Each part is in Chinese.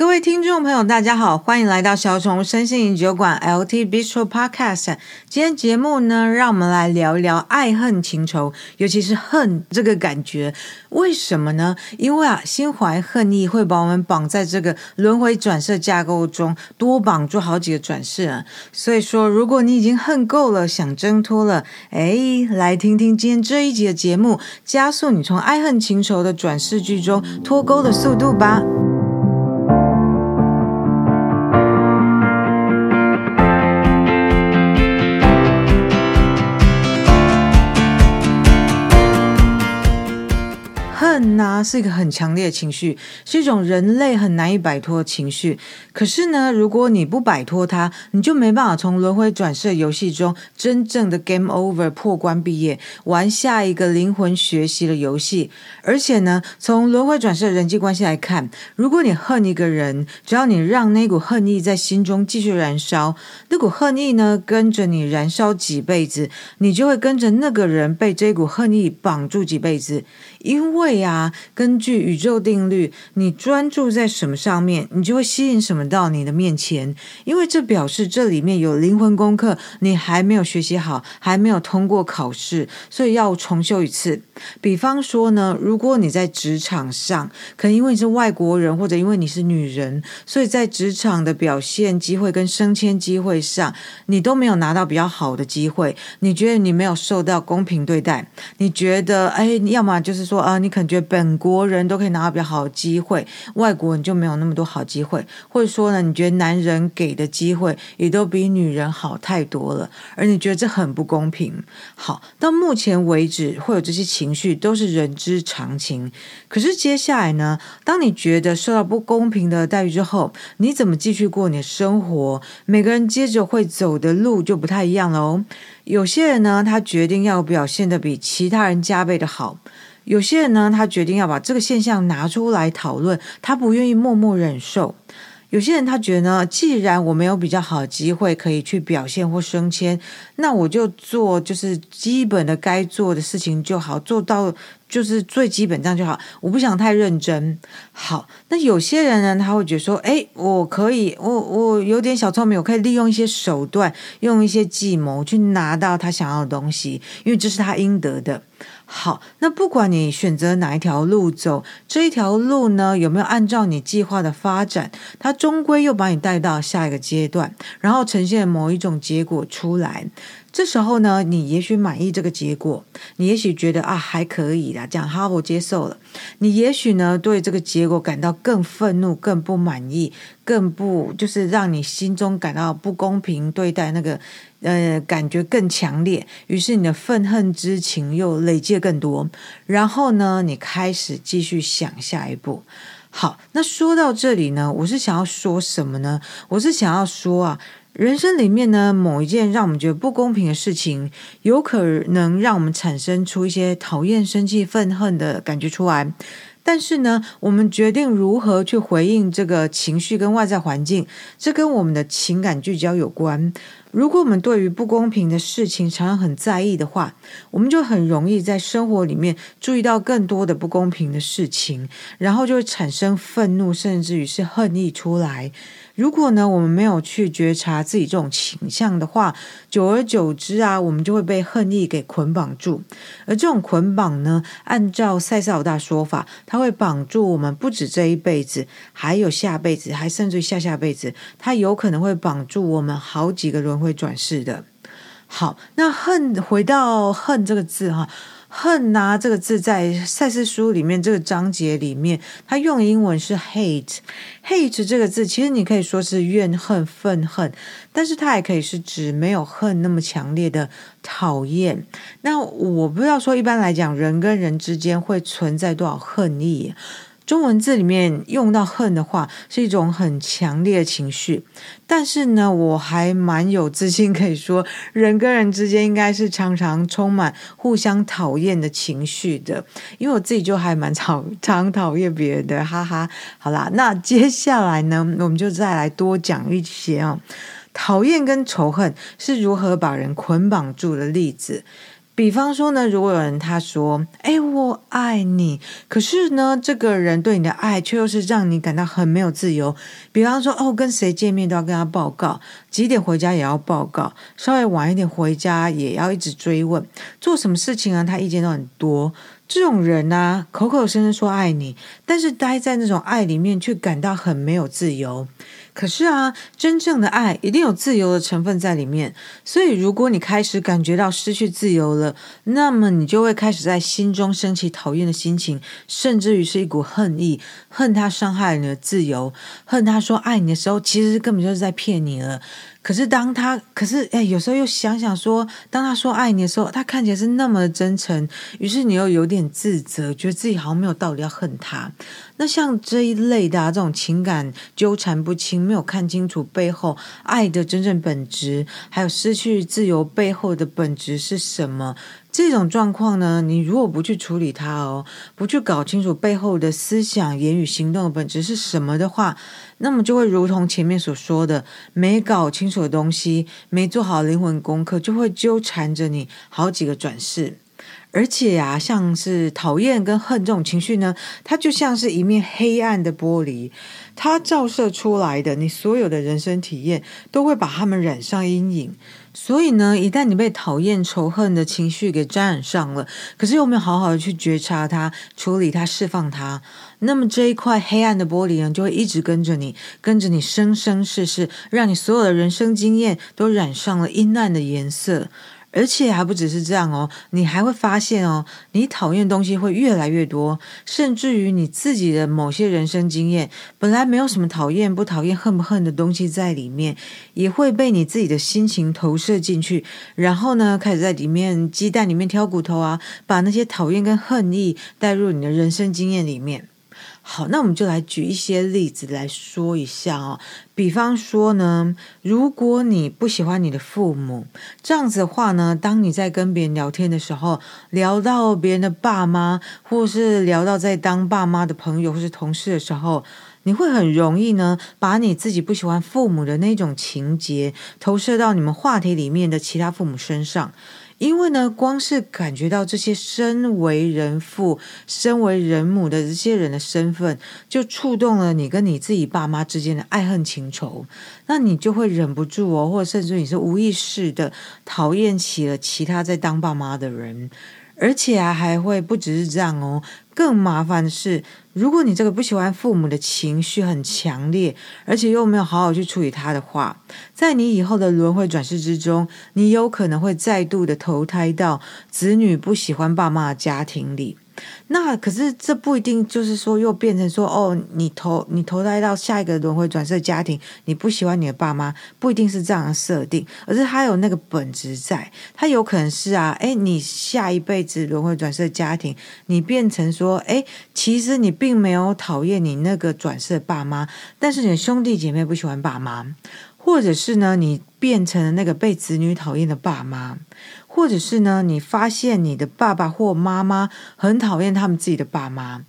各位听众朋友，大家好，欢迎来到小宠物身心灵酒馆 LT Bistro Podcast。今天节目呢，让我们来聊一聊爱恨情仇，尤其是恨这个感觉。为什么呢？因为啊，心怀恨意会把我们绑在这个轮回转世架构中，多绑住好几个转世啊。所以说，如果你已经恨够了，想挣脱了，哎，来听听今天这一集的节目，加速你从爱恨情仇的转世剧中脱钩的速度吧。恨呐，是一个很强烈的情绪，是一种人类很难以摆脱的情绪。可是呢，如果你不摆脱它，你就没办法从轮回转世游戏中真正的 game over 破关毕业，玩下一个灵魂学习的游戏。而且呢，从轮回转世的人际关系来看，如果你恨一个人，只要你让那股恨意在心中继续燃烧，那股恨意呢，跟着你燃烧几辈子，你就会跟着那个人被这股恨意绑住几辈子。因为啊，根据宇宙定律，你专注在什么上面，你就会吸引什么到你的面前。因为这表示这里面有灵魂功课，你还没有学习好，还没有通过考试，所以要重修一次。比方说呢，如果你在职场上，可能因为你是外国人，或者因为你是女人，所以在职场的表现机会跟升迁机会上，你都没有拿到比较好的机会。你觉得你没有受到公平对待？你觉得，哎，要么就是。说啊，你可能觉得本国人都可以拿到比较好的机会，外国人就没有那么多好机会，或者说呢，你觉得男人给的机会也都比女人好太多了，而你觉得这很不公平。好，到目前为止会有这些情绪都是人之常情。可是接下来呢，当你觉得受到不公平的待遇之后，你怎么继续过你的生活？每个人接着会走的路就不太一样了哦。有些人呢，他决定要表现得比其他人加倍的好。有些人呢，他决定要把这个现象拿出来讨论，他不愿意默默忍受。有些人他觉得呢，既然我没有比较好的机会可以去表现或升迁，那我就做就是基本的该做的事情就好，做到就是最基本这样就好。我不想太认真。好，那有些人呢，他会觉得说，诶，我可以，我我有点小聪明，我可以利用一些手段，用一些计谋去拿到他想要的东西，因为这是他应得的。好，那不管你选择哪一条路走，这一条路呢，有没有按照你计划的发展，它终归又把你带到下一个阶段，然后呈现某一种结果出来。这时候呢，你也许满意这个结果，你也许觉得啊还可以啦，这样好，我接受了。你也许呢对这个结果感到更愤怒、更不满意、更不就是让你心中感到不公平对待那个呃感觉更强烈，于是你的愤恨之情又累积更多。然后呢，你开始继续想下一步。好，那说到这里呢，我是想要说什么呢？我是想要说啊。人生里面呢，某一件让我们觉得不公平的事情，有可能让我们产生出一些讨厌、生气、愤恨的感觉出来。但是呢，我们决定如何去回应这个情绪跟外在环境，这跟我们的情感聚焦有关。如果我们对于不公平的事情常常很在意的话，我们就很容易在生活里面注意到更多的不公平的事情，然后就会产生愤怒，甚至于是恨意出来。如果呢，我们没有去觉察自己这种倾向的话，久而久之啊，我们就会被恨意给捆绑住。而这种捆绑呢，按照赛斯老大说法，它会绑住我们不止这一辈子，还有下辈子，还甚至于下下辈子，它有可能会绑住我们好几个轮回转世的。好，那恨，回到恨这个字哈。恨呐，这个字在赛斯书里面这个章节里面，它用英文是 hate。hate 这个字其实你可以说是怨恨、愤恨，但是它也可以是指没有恨那么强烈的讨厌。那我不知道说，一般来讲，人跟人之间会存在多少恨意？中文字里面用到恨的话，是一种很强烈的情绪。但是呢，我还蛮有自信，可以说人跟人之间应该是常常充满互相讨厌的情绪的。因为我自己就还蛮讨常讨厌别人的，哈哈。好啦，那接下来呢，我们就再来多讲一些啊，讨厌跟仇恨是如何把人捆绑住的例子。比方说呢，如果有人他说：“哎，我爱你。”可是呢，这个人对你的爱却又是让你感到很没有自由。比方说，哦，跟谁见面都要跟他报告，几点回家也要报告，稍微晚一点回家也要一直追问，做什么事情啊，他意见都很多。这种人啊，口口声声说爱你，但是待在那种爱里面却感到很没有自由。可是啊，真正的爱一定有自由的成分在里面。所以，如果你开始感觉到失去自由了，那么你就会开始在心中升起讨厌的心情，甚至于是一股恨意，恨他伤害了你的自由，恨他说爱你的时候，其实根本就是在骗你了。可是当他，可是哎，有时候又想想说，当他说爱你的时候，他看起来是那么真诚，于是你又有点自责，觉得自己好像没有道理要恨他。那像这一类的，这种情感纠缠不清，没有看清楚背后爱的真正本质，还有失去自由背后的本质是什么？这种状况呢，你如果不去处理它哦，不去搞清楚背后的思想、言语、行动的本质是什么的话，那么就会如同前面所说的，没搞清楚的东西，没做好灵魂功课，就会纠缠着你好几个转世。而且呀、像是讨厌跟恨这种情绪呢，它就像是一面黑暗的玻璃，它照射出来的你所有的人生体验，都会把它们染上阴影。所以呢，一旦你被讨厌、仇恨的情绪给沾染上了，可是又没有好好的去觉察它、处理它、释放它，那么这一块黑暗的玻璃呢，就会一直跟着你，跟着你生生世世，让你所有的人生经验都染上了阴暗的颜色。而且还不只是这样哦，你还会发现哦，你讨厌的东西会越来越多，甚至于你自己的某些人生经验，本来没有什么讨厌不讨厌、恨不恨的东西在里面，也会被你自己的心情投射进去，然后呢，开始在里面鸡蛋里面挑骨头啊，把那些讨厌跟恨意带入你的人生经验里面。好，那我们就来举一些例子来说一下哦。比方说呢，如果你不喜欢你的父母，这样子的话呢，当你在跟别人聊天的时候，聊到别人的爸妈，或是聊到在当爸妈的朋友或是同事的时候，你会很容易呢，把你自己不喜欢父母的那种情节投射到你们话题里面的其他父母身上。因为呢，光是感觉到这些身为人父、身为人母的这些人的身份，就触动了你跟你自己爸妈之间的爱恨情仇，那你就会忍不住哦，或者甚至你是无意识的讨厌起了其他在当爸妈的人。而且啊，还会不只是这样哦。更麻烦的是，如果你这个不喜欢父母的情绪很强烈，而且又没有好好去处理他的话，在你以后的轮回转世之中，你有可能会再度的投胎到子女不喜欢爸妈的家庭里。那可是这不一定就是说又变成说哦，你投你投胎到下一个轮回转世家庭，你不喜欢你的爸妈，不一定是这样的设定，而是他有那个本质在，他有可能是啊，诶，你下一辈子轮回转世家庭，你变成说，诶，其实你并没有讨厌你那个转世爸妈，但是你的兄弟姐妹不喜欢爸妈，或者是呢，你变成了那个被子女讨厌的爸妈。或者是呢，你发现你的爸爸或妈妈很讨厌他们自己的爸妈。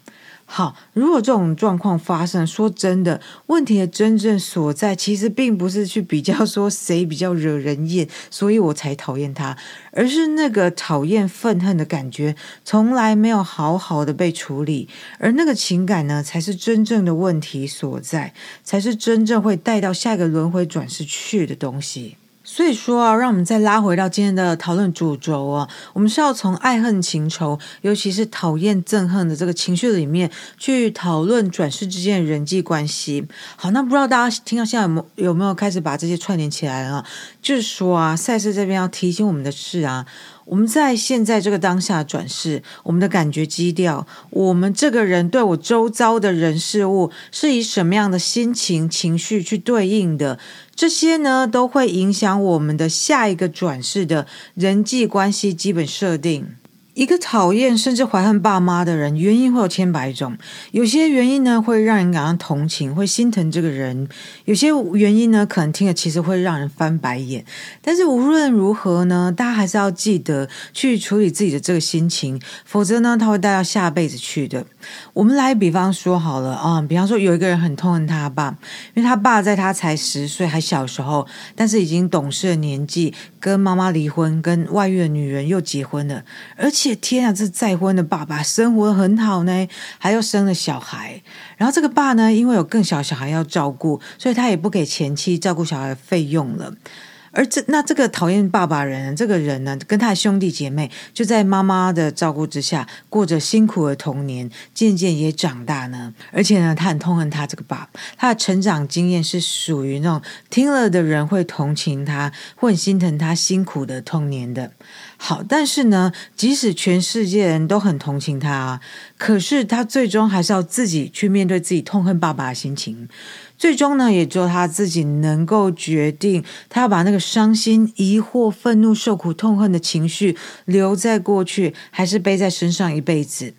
好，如果这种状况发生，说真的，问题的真正所在其实并不是去比较说谁比较惹人厌，所以我才讨厌他，而是那个讨厌愤恨的感觉从来没有好好的被处理，而那个情感呢，才是真正的问题所在，才是真正会带到下一个轮回转世去的东西。所以说啊，让我们再拉回到今天的讨论主轴啊，我们是要从爱恨情仇，尤其是讨厌憎恨的这个情绪里面去讨论转世之间的人际关系。好，那不知道大家听到现在有没有有没有开始把这些串联起来了？就是说啊，赛事这边要提醒我们的是啊。我们在现在这个当下转世，我们的感觉基调，我们这个人对我周遭的人事物是以什么样的心情情绪去对应的？这些呢，都会影响我们的下一个转世的人际关系基本设定。一个讨厌甚至怀恨爸妈的人，原因会有千百种。有些原因呢，会让人感到同情，会心疼这个人；有些原因呢，可能听了其实会让人翻白眼。但是无论如何呢，大家还是要记得去处理自己的这个心情，否则呢，他会带到下辈子去的。我们来比方说好了啊，比方说有一个人很痛恨他爸，因为他爸在他才十岁还小时候，但是已经懂事的年纪，跟妈妈离婚，跟外遇的女人又结婚了，而且。且天啊，这再婚的爸爸生活很好呢，还要生了小孩。然后这个爸呢，因为有更小小孩要照顾，所以他也不给前妻照顾小孩的费用了。而这那这个讨厌爸爸人，这个人呢，跟他的兄弟姐妹就在妈妈的照顾之下，过着辛苦的童年，渐渐也长大呢。而且呢，他很痛恨他这个爸，他的成长经验是属于那种听了的人会同情他，会很心疼他辛苦的童年的。好，但是呢，即使全世界人都很同情他啊，可是他最终还是要自己去面对自己痛恨爸爸的心情。最终呢，也只有他自己能够决定，他要把那个伤心、疑惑、愤怒、受苦、痛恨的情绪留在过去，还是背在身上一辈子。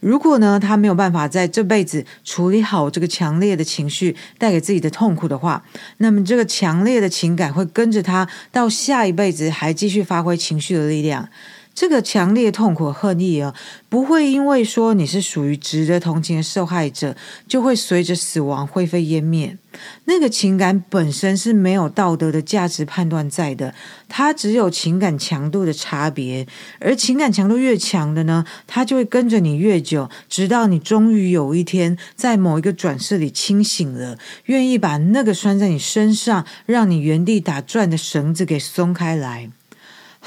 如果呢，他没有办法在这辈子处理好这个强烈的情绪带给自己的痛苦的话，那么这个强烈的情感会跟着他到下一辈子，还继续发挥情绪的力量。这个强烈痛苦恨意啊，不会因为说你是属于值得同情的受害者，就会随着死亡灰飞烟灭。那个情感本身是没有道德的价值判断在的，它只有情感强度的差别。而情感强度越强的呢，它就会跟着你越久，直到你终于有一天在某一个转世里清醒了，愿意把那个拴在你身上，让你原地打转的绳子给松开来。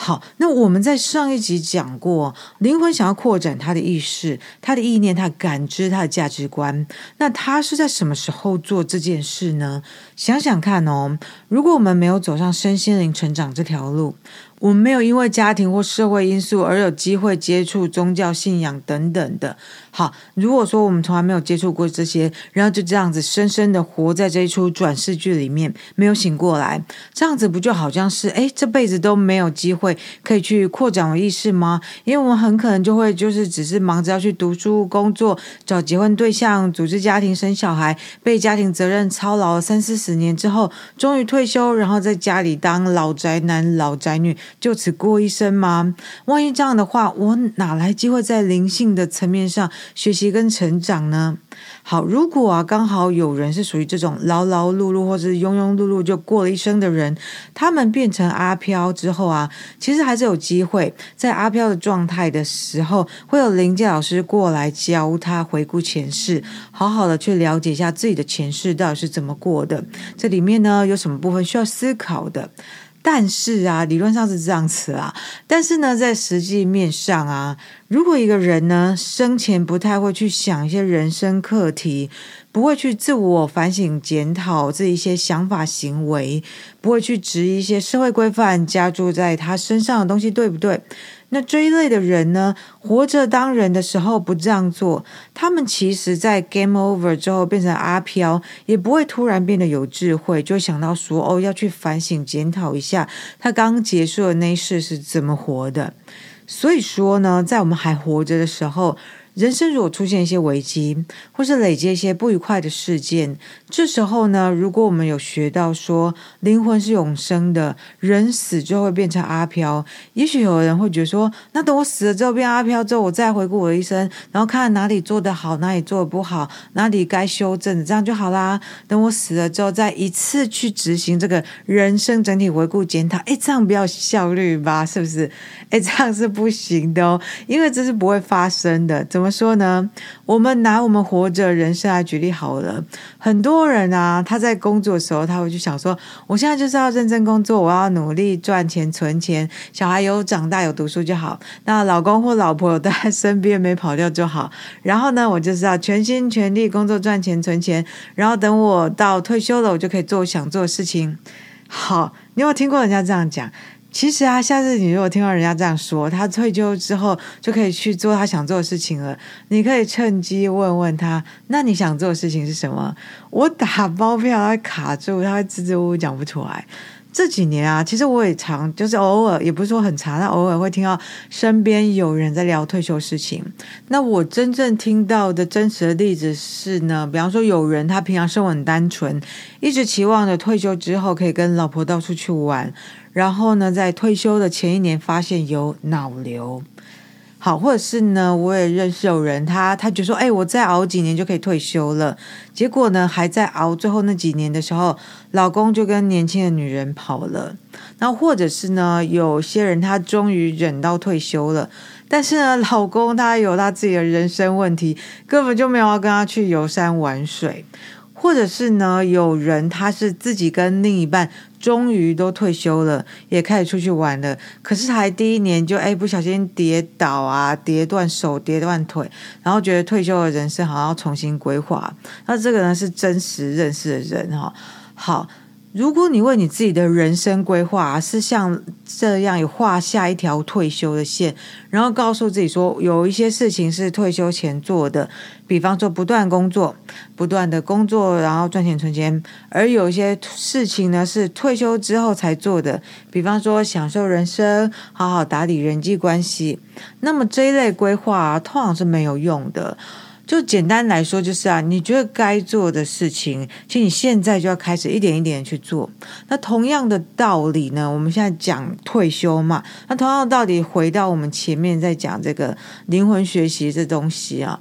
好，那我们在上一集讲过，灵魂想要扩展他的意识、他的意念、他的感知、他的价值观。那他是在什么时候做这件事呢？想想看哦，如果我们没有走上身心灵成长这条路。我们没有因为家庭或社会因素而有机会接触宗教信仰等等的。好，如果说我们从来没有接触过这些，然后就这样子深深的活在这一出转世剧里面，没有醒过来，这样子不就好像是诶，这辈子都没有机会可以去扩展我意识吗？因为我们很可能就会就是只是忙着要去读书、工作、找结婚对象、组织家庭、生小孩，被家庭责任操劳了三四十年之后，终于退休，然后在家里当老宅男、老宅女。就此过一生吗？万一这样的话，我哪来机会在灵性的层面上学习跟成长呢？好，如果啊刚好有人是属于这种劳劳碌碌或者是庸庸碌碌就过了一生的人，他们变成阿飘之后啊，其实还是有机会在阿飘的状态的时候，会有灵界老师过来教他回顾前世，好好的去了解一下自己的前世到底是怎么过的，这里面呢有什么部分需要思考的。但是啊，理论上是这样子啊，但是呢，在实际面上啊，如果一个人呢生前不太会去想一些人生课题，不会去自我反省检讨这一些想法行为，不会去质疑一些社会规范加注在他身上的东西，对不对？那这一类的人呢，活着当人的时候不这样做，他们其实在 game over 之后变成阿飘，也不会突然变得有智慧，就想到说哦，要去反省检讨一下他刚结束的那一世是怎么活的。所以说呢，在我们还活着的时候。人生如果出现一些危机，或是累积一些不愉快的事件，这时候呢，如果我们有学到说灵魂是永生的，人死就会变成阿飘，也许有人会觉得说，那等我死了之后变阿飘之后，我再回顾我的一生，然后看哪里做得好，哪里做得不好，哪里该修正，这样就好啦。等我死了之后，再一次去执行这个人生整体回顾检讨，哎，这样比较效率吧？是不是？哎，这样是不行的哦，因为这是不会发生的。怎么？说呢？我们拿我们活着人生来举例好了。很多人啊，他在工作的时候，他会去想说：我现在就是要认真工作，我要努力赚钱存钱，小孩有长大有读书就好。那老公或老婆有在身边没跑掉就好。然后呢，我就是要全心全力工作赚钱存钱。然后等我到退休了，我就可以做我想做的事情。好，你有没有听过人家这样讲？其实啊，下次你如果听到人家这样说，他退休之后就可以去做他想做的事情了，你可以趁机问问他：那你想做的事情是什么？我打包票，他卡住，他会支支吾吾讲不出来。这几年啊，其实我也常就是偶尔，也不是说很常，但偶尔会听到身边有人在聊退休事情。那我真正听到的真实的例子是呢，比方说有人他平常生活很单纯，一直期望着退休之后可以跟老婆到处去玩，然后呢，在退休的前一年发现有脑瘤。好，或者是呢，我也认识有人，他他就说，哎，我再熬几年就可以退休了。结果呢，还在熬最后那几年的时候，老公就跟年轻的女人跑了。那或者是呢，有些人他终于忍到退休了，但是呢，老公他有他自己的人生问题，根本就没有要跟他去游山玩水。或者是呢，有人他是自己跟另一半终于都退休了，也开始出去玩了，可是才第一年就哎不小心跌倒啊，跌断手，跌断腿，然后觉得退休的人生好像要重新规划。那这个人是真实认识的人哈，好。如果你为你自己的人生规划是像这样有画下一条退休的线，然后告诉自己说有一些事情是退休前做的，比方说不断工作，不断的工作，然后赚钱存钱；而有一些事情呢是退休之后才做的，比方说享受人生，好好打理人际关系。那么这一类规划啊，通常是没有用的。就简单来说，就是啊，你觉得该做的事情，其实你现在就要开始一点一点去做。那同样的道理呢，我们现在讲退休嘛，那同样的道理回到我们前面在讲这个灵魂学习这东西啊。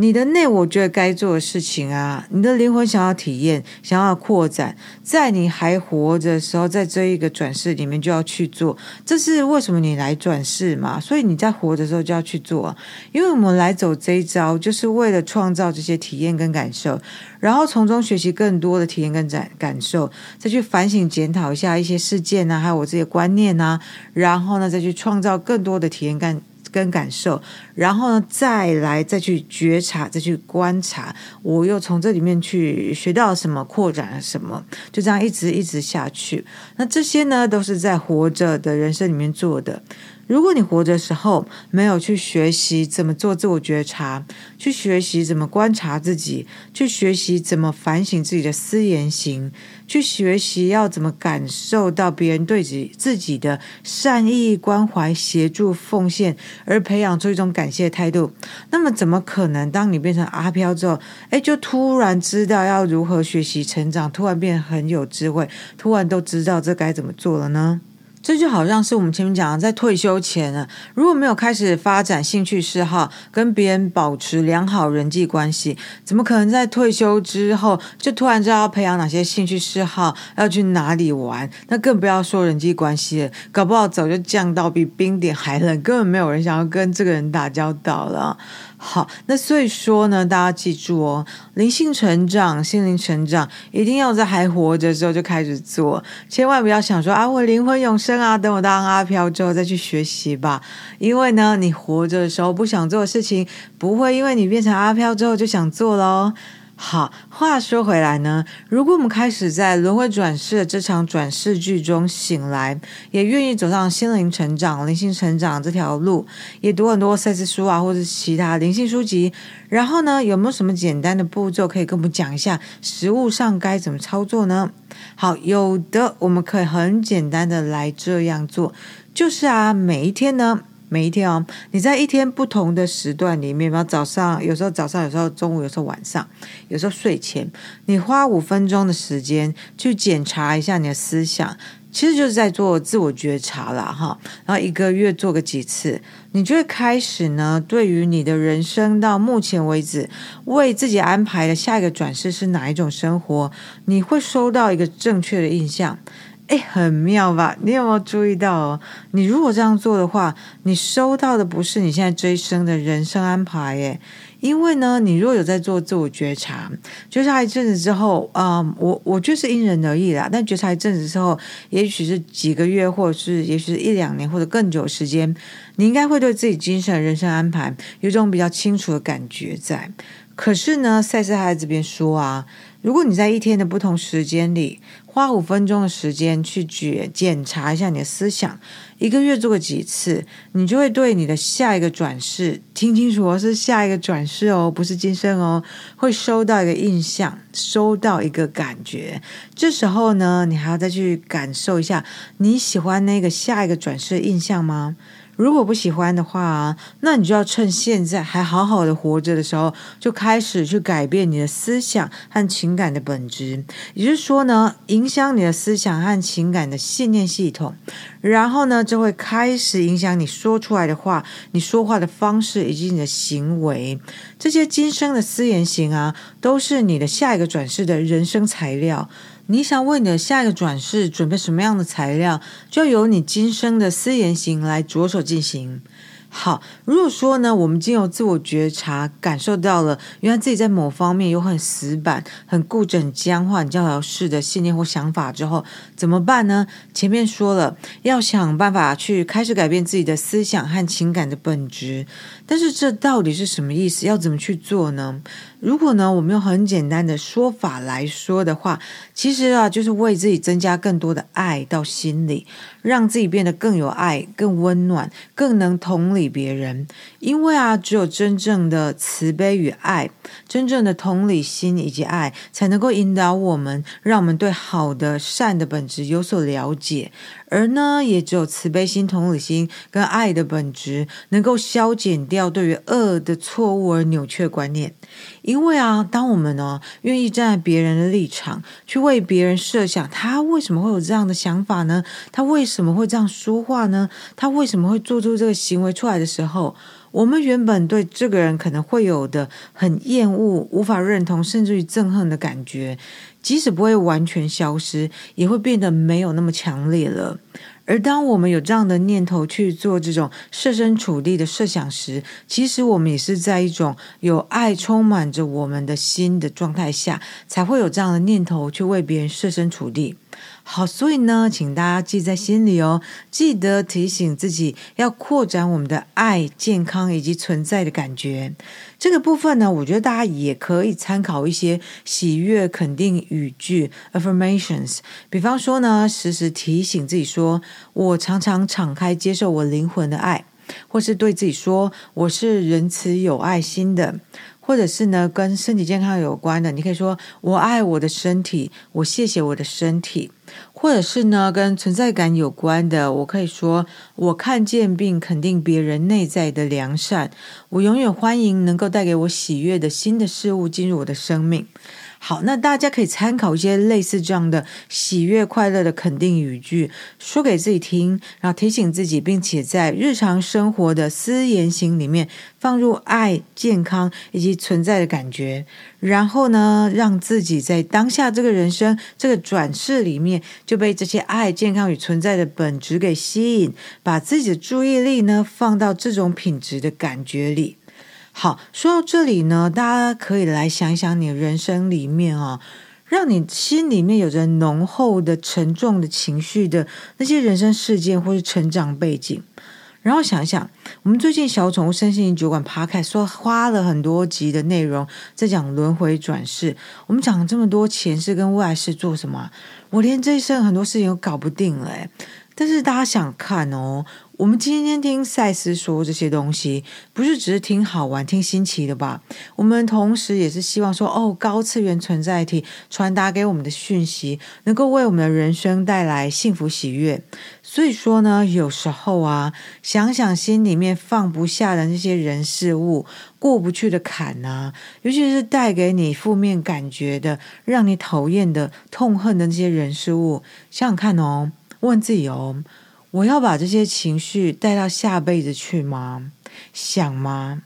你的内，我觉得该做的事情啊，你的灵魂想要体验，想要扩展，在你还活着的时候，在这一个转世里面就要去做。这是为什么你来转世嘛？所以你在活的时候就要去做，因为我们来走这一招，就是为了创造这些体验跟感受，然后从中学习更多的体验跟感感受，再去反省检讨一下一些事件啊，还有我这些观念啊，然后呢，再去创造更多的体验感。跟感受，然后呢，再来再去觉察，再去观察，我又从这里面去学到什么，扩展了什么，就这样一直一直下去。那这些呢，都是在活着的人生里面做的。如果你活的时候没有去学习怎么做自我觉察，去学习怎么观察自己，去学习怎么反省自己的思言行，去学习要怎么感受到别人对自己自己的善意关怀、协助、奉献，而培养出一种感谢态度，那么怎么可能当你变成阿飘之后，哎，就突然知道要如何学习成长，突然变得很有智慧，突然都知道这该怎么做了呢？这就好像是我们前面讲的，在退休前呢，如果没有开始发展兴趣嗜好，跟别人保持良好人际关系，怎么可能在退休之后就突然知道要培养哪些兴趣嗜好，要去哪里玩？那更不要说人际关系了，搞不好早就降到比冰点还冷，根本没有人想要跟这个人打交道了。好，那所以说呢，大家记住哦，灵性成长、心灵成长，一定要在还活着的时候就开始做，千万不要想说啊，我灵魂永生啊，等我当阿飘之后再去学习吧。因为呢，你活着的时候不想做的事情，不会因为你变成阿飘之后就想做喽。好，话说回来呢，如果我们开始在轮回转世的这场转世剧中醒来，也愿意走上心灵成长、灵性成长这条路，也读很多赛斯书啊，或者其他灵性书籍，然后呢，有没有什么简单的步骤可以跟我们讲一下，实物上该怎么操作呢？好，有的，我们可以很简单的来这样做，就是啊，每一天呢。每一天哦，你在一天不同的时段里面，比方早上，有时候早上，有时候中午，有时候晚上，有时候睡前，你花五分钟的时间去检查一下你的思想，其实就是在做自我觉察啦。哈。然后一个月做个几次，你就会开始呢，对于你的人生到目前为止为自己安排的下一个转世是哪一种生活，你会收到一个正确的印象。哎，很妙吧？你有没有注意到哦？你如果这样做的话，你收到的不是你现在这一生的人生安排耶。因为呢，你如果有在做自我觉察，觉察一阵子之后，啊、嗯，我我就是因人而异啦。但觉察一阵子之后，也许是几个月，或者是也许是一两年，或者更久时间，你应该会对自己精神人生安排有种比较清楚的感觉在。可是呢，赛斯还在这边说啊。如果你在一天的不同时间里花五分钟的时间去检检查一下你的思想，一个月做个几次，你就会对你的下一个转世，听清楚哦，是下一个转世哦，不是今生哦，会收到一个印象，收到一个感觉。这时候呢，你还要再去感受一下，你喜欢那个下一个转世的印象吗？如果不喜欢的话，那你就要趁现在还好好的活着的时候，就开始去改变你的思想和情感的本质。也就是说呢，影响你的思想和情感的信念系统，然后呢，就会开始影响你说出来的话、你说话的方式以及你的行为。这些今生的思言行啊，都是你的下一个转世的人生材料。你想为你的下一个转世准备什么样的材料，就由你今生的思言行来着手进行。好，如果说呢，我们经由自我觉察，感受到了原来自己在某方面有很死板、很固执、很僵化、很教条式的信念或想法之后，怎么办呢？前面说了，要想办法去开始改变自己的思想和情感的本质。但是这到底是什么意思？要怎么去做呢？如果呢，我们用很简单的说法来说的话，其实啊，就是为自己增加更多的爱到心里，让自己变得更有爱、更温暖、更能同理别人。因为啊，只有真正的慈悲与爱，真正的同理心以及爱，才能够引导我们，让我们对好的、善的本质有所了解。而呢，也只有慈悲心、同理心跟爱的本质，能够消减掉对于恶的错误而扭曲观念。因为啊，当我们呢愿意站在别人的立场，去为别人设想，他为什么会有这样的想法呢？他为什么会这样说话呢？他为什么会做出这个行为出来的时候，我们原本对这个人可能会有的很厌恶、无法认同，甚至于憎恨的感觉，即使不会完全消失，也会变得没有那么强烈了。而当我们有这样的念头去做这种设身处地的设想时，其实我们也是在一种有爱充满着我们的心的状态下，才会有这样的念头去为别人设身处地。好，所以呢，请大家记在心里哦，记得提醒自己要扩展我们的爱、健康以及存在的感觉。这个部分呢，我觉得大家也可以参考一些喜悦肯定语句 （affirmations）。比方说呢，时时提醒自己说：“我常常敞开接受我灵魂的爱”，或是对自己说：“我是仁慈有爱心的”。或者是呢，跟身体健康有关的，你可以说“我爱我的身体”，我谢谢我的身体。或者是呢，跟存在感有关的，我可以说“我看见并肯定别人内在的良善”，我永远欢迎能够带给我喜悦的新的事物进入我的生命。好，那大家可以参考一些类似这样的喜悦、快乐的肯定语句，说给自己听，然后提醒自己，并且在日常生活的私言行里面放入爱、健康以及存在的感觉。然后呢，让自己在当下这个人生这个转世里面，就被这些爱、健康与存在的本质给吸引，把自己的注意力呢放到这种品质的感觉里。好，说到这里呢，大家可以来想想，你人生里面啊，让你心里面有着浓厚的、沉重的情绪的那些人生事件或是成长背景，然后想想，我们最近小宠物身心灵酒馆 p 开说花了很多集的内容在讲轮回转世，我们讲了这么多前世跟未来世做什么，我连这一生很多事情都搞不定了，但是大家想看哦。我们今天听赛斯说这些东西，不是只是听好玩、听新奇的吧？我们同时也是希望说，哦，高次元存在体传达给我们的讯息，能够为我们的人生带来幸福喜悦。所以说呢，有时候啊，想想心里面放不下的那些人事物，过不去的坎啊，尤其是带给你负面感觉的、让你讨厌的、痛恨的那些人事物，想想看哦，问自己哦。我要把这些情绪带到下辈子去吗？想吗？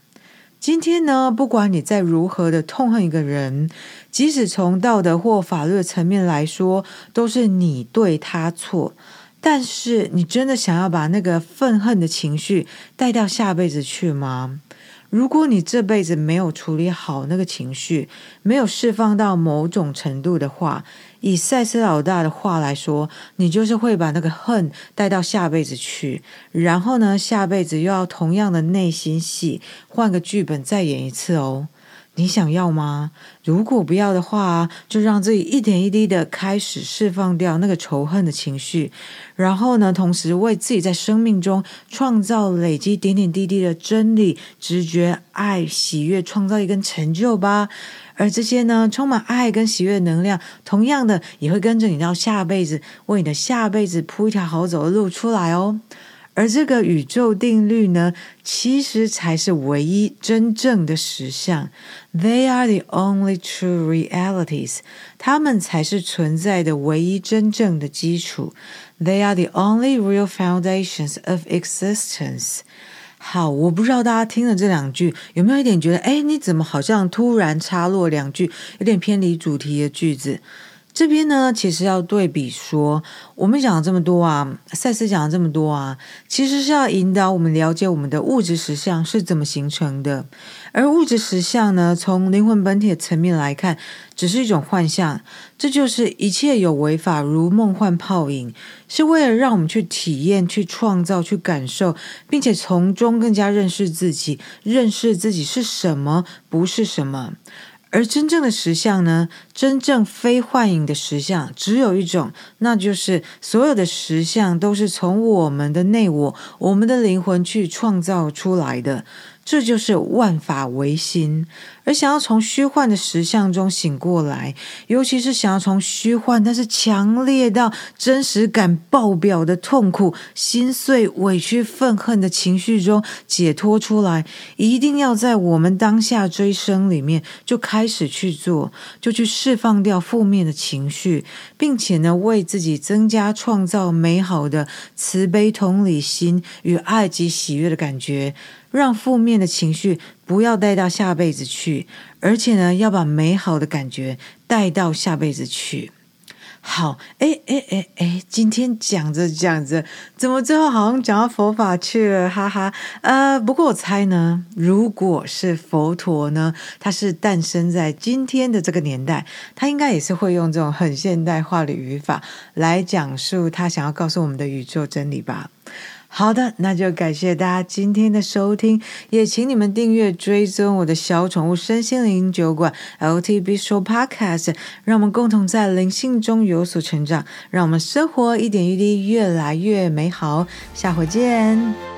今天呢，不管你再如何的痛恨一个人，即使从道德或法律的层面来说，都是你对他错。但是，你真的想要把那个愤恨的情绪带到下辈子去吗？如果你这辈子没有处理好那个情绪，没有释放到某种程度的话，以赛斯老大的话来说，你就是会把那个恨带到下辈子去，然后呢，下辈子又要同样的内心戏，换个剧本再演一次哦。你想要吗？如果不要的话，就让自己一点一滴的开始释放掉那个仇恨的情绪，然后呢，同时为自己在生命中创造、累积点点滴滴的真理、直觉、爱、喜悦，创造一根成就吧。而这些呢，充满爱跟喜悦的能量，同样的也会跟着你到下辈子，为你的下辈子铺一条好走的路出来哦。而这个宇宙定律呢，其实才是唯一真正的实相。They are the only true realities。它们才是存在的唯一真正的基础。They are the only real foundations of existence。好，我不知道大家听了这两句有没有一点觉得，哎，你怎么好像突然插入两句有点偏离主题的句子？这边呢，其实要对比说，我们讲了这么多啊，赛斯讲了这么多啊，其实是要引导我们了解我们的物质实相是怎么形成的。而物质实相呢，从灵魂本体的层面来看，只是一种幻象。这就是一切有为法如梦幻泡影，是为了让我们去体验、去创造、去感受，并且从中更加认识自己，认识自己是什么，不是什么。而真正的实相呢？真正非幻影的实相只有一种，那就是所有的实相都是从我们的内我、我们的灵魂去创造出来的。这就是万法唯心，而想要从虚幻的实相中醒过来，尤其是想要从虚幻但是强烈到真实感爆表的痛苦、心碎、委屈、愤恨的情绪中解脱出来，一定要在我们当下追生里面就开始去做，就去释放掉负面的情绪，并且呢，为自己增加创造美好的慈悲、同理心与爱及喜悦的感觉。让负面的情绪不要带到下辈子去，而且呢，要把美好的感觉带到下辈子去。好，哎哎哎哎，今天讲着讲着，怎么最后好像讲到佛法去了？哈哈。呃，不过我猜呢，如果是佛陀呢，他是诞生在今天的这个年代，他应该也是会用这种很现代化的语法来讲述他想要告诉我们的宇宙真理吧。好的，那就感谢大家今天的收听，也请你们订阅追踪我的小宠物身心灵酒馆 L T B Show Podcast，让我们共同在灵性中有所成长，让我们生活一点一滴越来越美好。下回见。